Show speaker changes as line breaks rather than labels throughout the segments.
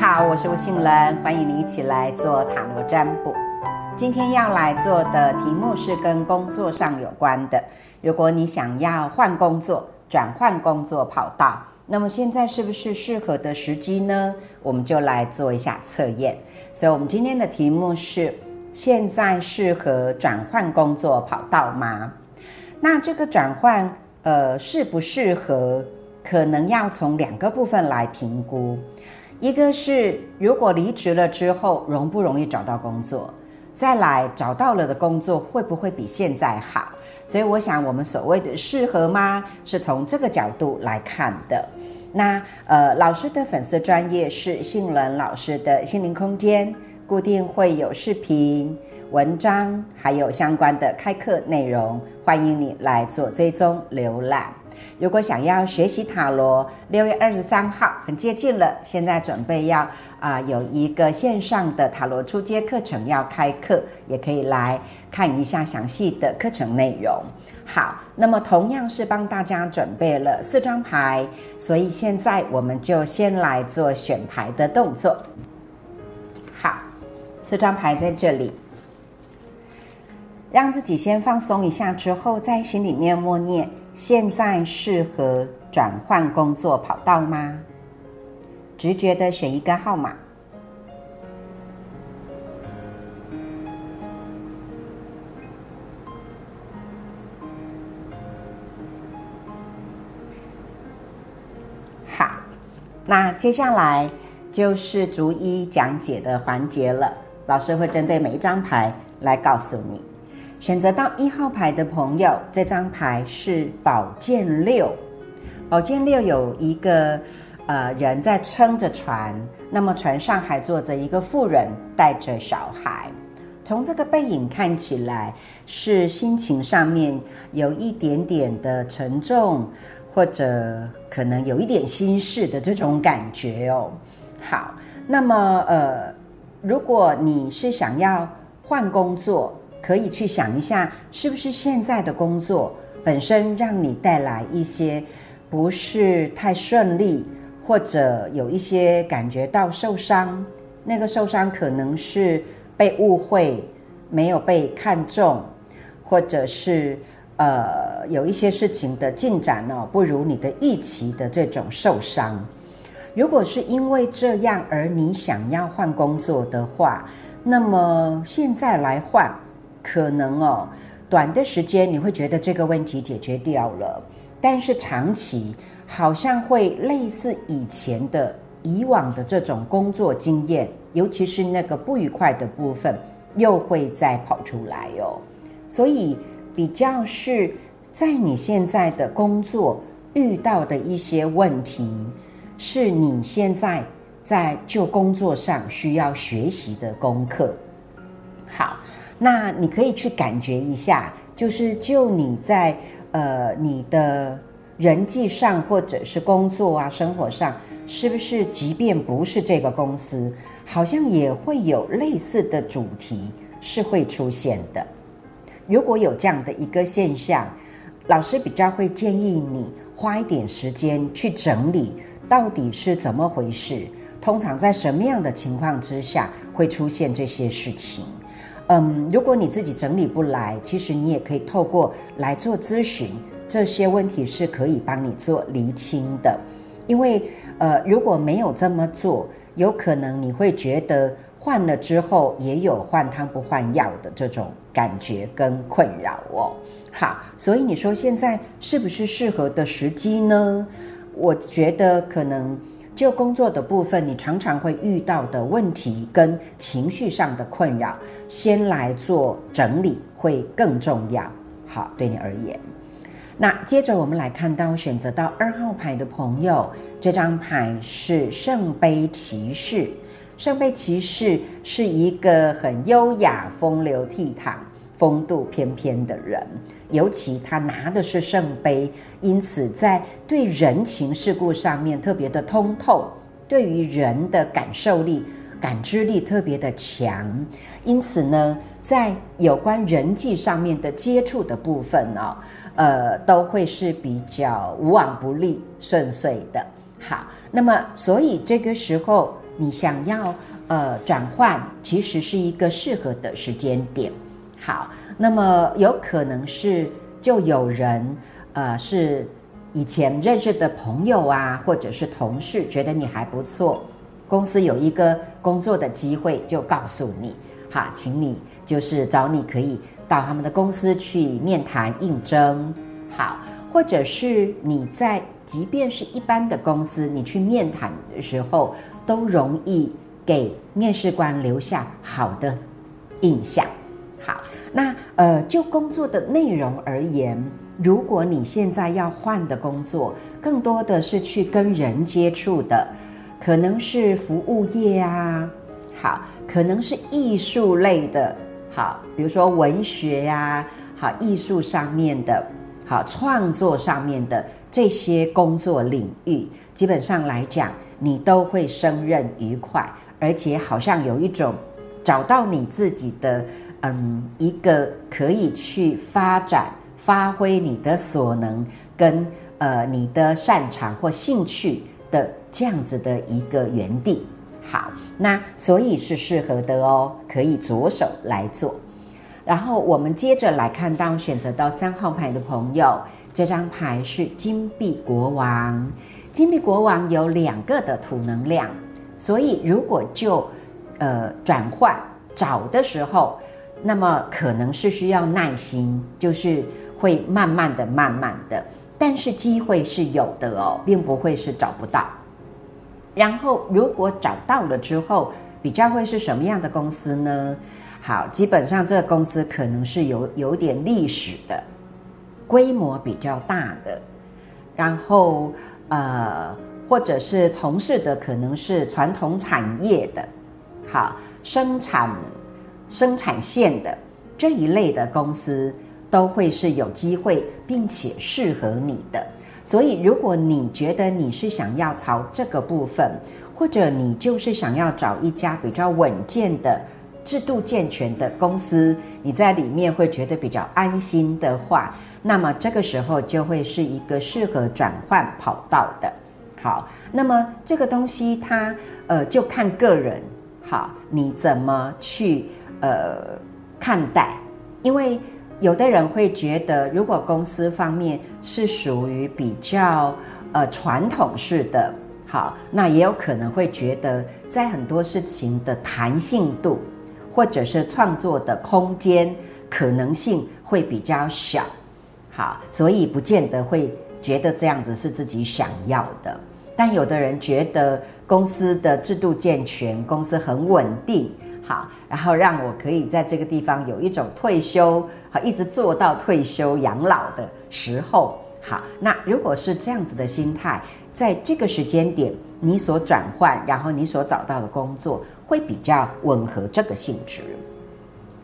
好，我是吴杏仁，欢迎你一起来做塔罗占卜。今天要来做的题目是跟工作上有关的。如果你想要换工作、转换工作跑道，那么现在是不是适合的时机呢？我们就来做一下测验。所以，我们今天的题目是：现在适合转换工作跑道吗？那这个转换，呃，适不适合，可能要从两个部分来评估。一个是，如果离职了之后，容不容易找到工作？再来，找到了的工作会不会比现在好？所以，我想我们所谓的适合吗？是从这个角度来看的。那呃，老师的粉丝专业是杏仁老师的心灵空间，固定会有视频、文章，还有相关的开课内容，欢迎你来做追踪浏览。如果想要学习塔罗，六月二十三号很接近了，现在准备要啊有一个线上的塔罗初阶课程要开课，也可以来看一下详细的课程内容。好，那么同样是帮大家准备了四张牌，所以现在我们就先来做选牌的动作。好，四张牌在这里，让自己先放松一下，之后在心里面默念。现在适合转换工作跑道吗？直觉的选一个号码。好，那接下来就是逐一讲解的环节了。老师会针对每一张牌来告诉你。选择到一号牌的朋友，这张牌是宝剑六。宝剑六有一个呃人在撑着船，那么船上还坐着一个妇人带着小孩。从这个背影看起来，是心情上面有一点点的沉重，或者可能有一点心事的这种感觉哦。好，那么呃，如果你是想要换工作，可以去想一下，是不是现在的工作本身让你带来一些不是太顺利，或者有一些感觉到受伤？那个受伤可能是被误会、没有被看中，或者是呃有一些事情的进展呢不如你的预期的这种受伤。如果是因为这样而你想要换工作的话，那么现在来换。可能哦，短的时间你会觉得这个问题解决掉了，但是长期好像会类似以前的以往的这种工作经验，尤其是那个不愉快的部分，又会再跑出来哦。所以比较是在你现在的工作遇到的一些问题，是你现在在就工作上需要学习的功课。好。那你可以去感觉一下，就是就你在呃你的人际上，或者是工作啊、生活上，是不是即便不是这个公司，好像也会有类似的主题是会出现的。如果有这样的一个现象，老师比较会建议你花一点时间去整理，到底是怎么回事？通常在什么样的情况之下会出现这些事情？嗯，如果你自己整理不来，其实你也可以透过来做咨询，这些问题是可以帮你做厘清的。因为呃，如果没有这么做，有可能你会觉得换了之后也有换汤不换药的这种感觉跟困扰哦。好，所以你说现在是不是适合的时机呢？我觉得可能。就工作的部分，你常常会遇到的问题跟情绪上的困扰，先来做整理会更重要。好，对你而言，那接着我们来看到选择到二号牌的朋友，这张牌是圣杯骑士。圣杯骑士是一个很优雅、风流倜傥、风度翩翩的人。尤其他拿的是圣杯，因此在对人情世故上面特别的通透，对于人的感受力、感知力特别的强。因此呢，在有关人际上面的接触的部分呢，呃，都会是比较无往不利、顺遂的。好，那么所以这个时候你想要呃转换，其实是一个适合的时间点。好，那么有可能是就有人呃是以前认识的朋友啊，或者是同事，觉得你还不错，公司有一个工作的机会，就告诉你，哈，请你就是找你可以到他们的公司去面谈应征，好，或者是你在即便是一般的公司，你去面谈的时候，都容易给面试官留下好的印象。好，那呃，就工作的内容而言，如果你现在要换的工作，更多的是去跟人接触的，可能是服务业啊，好，可能是艺术类的，好，比如说文学呀，好，艺术上面的，好，创作上面的这些工作领域，基本上来讲，你都会胜任愉快，而且好像有一种找到你自己的。嗯，一个可以去发展、发挥你的所能跟呃你的擅长或兴趣的这样子的一个园地。好，那所以是适合的哦，可以着手来做。然后我们接着来看到选择到三号牌的朋友，这张牌是金币国王。金币国王有两个的土能量，所以如果就呃转换找的时候。那么可能是需要耐心，就是会慢慢的、慢慢的，但是机会是有的哦，并不会是找不到。然后如果找到了之后，比较会是什么样的公司呢？好，基本上这个公司可能是有有点历史的，规模比较大的，然后呃，或者是从事的可能是传统产业的，好生产。生产线的这一类的公司都会是有机会，并且适合你的。所以，如果你觉得你是想要朝这个部分，或者你就是想要找一家比较稳健的、制度健全的公司，你在里面会觉得比较安心的话，那么这个时候就会是一个适合转换跑道的。好，那么这个东西它呃就看个人，好，你怎么去。呃，看待，因为有的人会觉得，如果公司方面是属于比较呃传统式的，好，那也有可能会觉得，在很多事情的弹性度或者是创作的空间可能性会比较小，好，所以不见得会觉得这样子是自己想要的。但有的人觉得公司的制度健全，公司很稳定。好，然后让我可以在这个地方有一种退休，好，一直做到退休养老的时候。好，那如果是这样子的心态，在这个时间点，你所转换，然后你所找到的工作，会比较吻合这个性质。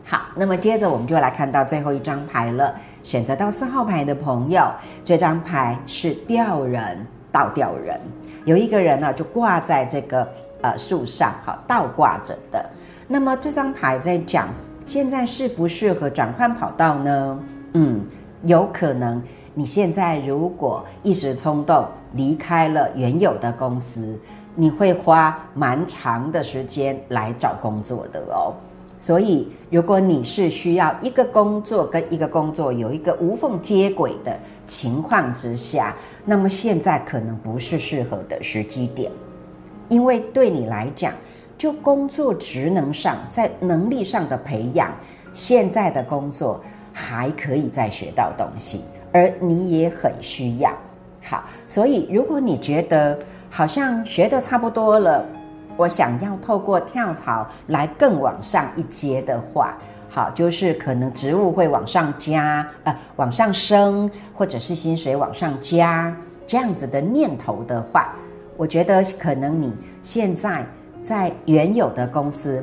好，那么接着我们就来看到最后一张牌了。选择到四号牌的朋友，这张牌是吊人，倒吊人，有一个人呢就挂在这个呃树上，好，倒挂着的。那么这张牌在讲，现在适不适合转换跑道呢？嗯，有可能你现在如果一时冲动离开了原有的公司，你会花蛮长的时间来找工作的哦。所以，如果你是需要一个工作跟一个工作有一个无缝接轨的情况之下，那么现在可能不是适合的时机点，因为对你来讲。就工作职能上，在能力上的培养，现在的工作还可以再学到东西，而你也很需要。好，所以如果你觉得好像学的差不多了，我想要透过跳槽来更往上一阶的话，好，就是可能职务会往上加，呃，往上升，或者是薪水往上加这样子的念头的话，我觉得可能你现在。在原有的公司，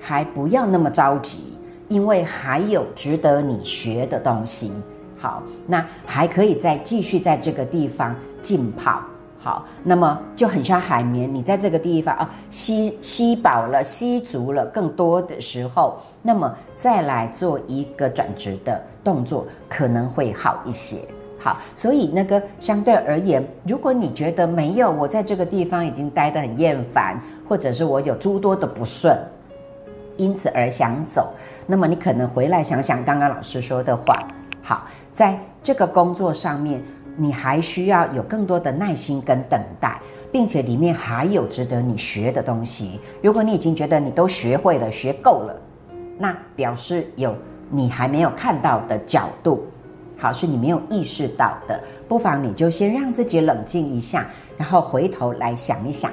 还不要那么着急，因为还有值得你学的东西。好，那还可以再继续在这个地方浸泡。好，那么就很像海绵，你在这个地方啊吸吸饱了、吸足了更多的时候，那么再来做一个转职的动作，可能会好一些。好，所以那个相对而言，如果你觉得没有，我在这个地方已经待得很厌烦，或者是我有诸多的不顺，因此而想走，那么你可能回来想想刚刚老师说的话。好，在这个工作上面，你还需要有更多的耐心跟等待，并且里面还有值得你学的东西。如果你已经觉得你都学会了、学够了，那表示有你还没有看到的角度。好，是你没有意识到的，不妨你就先让自己冷静一下，然后回头来想一想。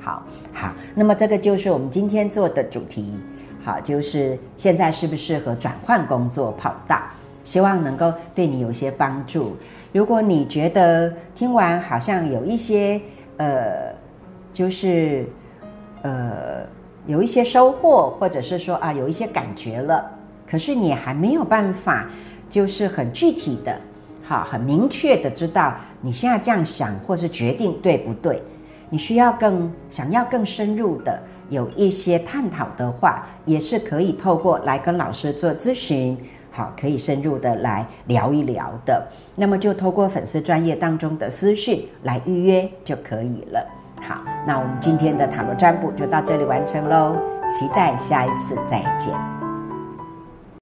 好，好，那么这个就是我们今天做的主题。好，就是现在适不适合转换工作跑道？希望能够对你有些帮助。如果你觉得听完好像有一些呃，就是呃有一些收获，或者是说啊有一些感觉了，可是你还没有办法。就是很具体的，好，很明确的知道你现在这样想或是决定对不对？你需要更想要更深入的有一些探讨的话，也是可以透过来跟老师做咨询，好，可以深入的来聊一聊的。那么就透过粉丝专业当中的私讯来预约就可以了。好，那我们今天的塔罗占卜就到这里完成喽，期待下一次再见。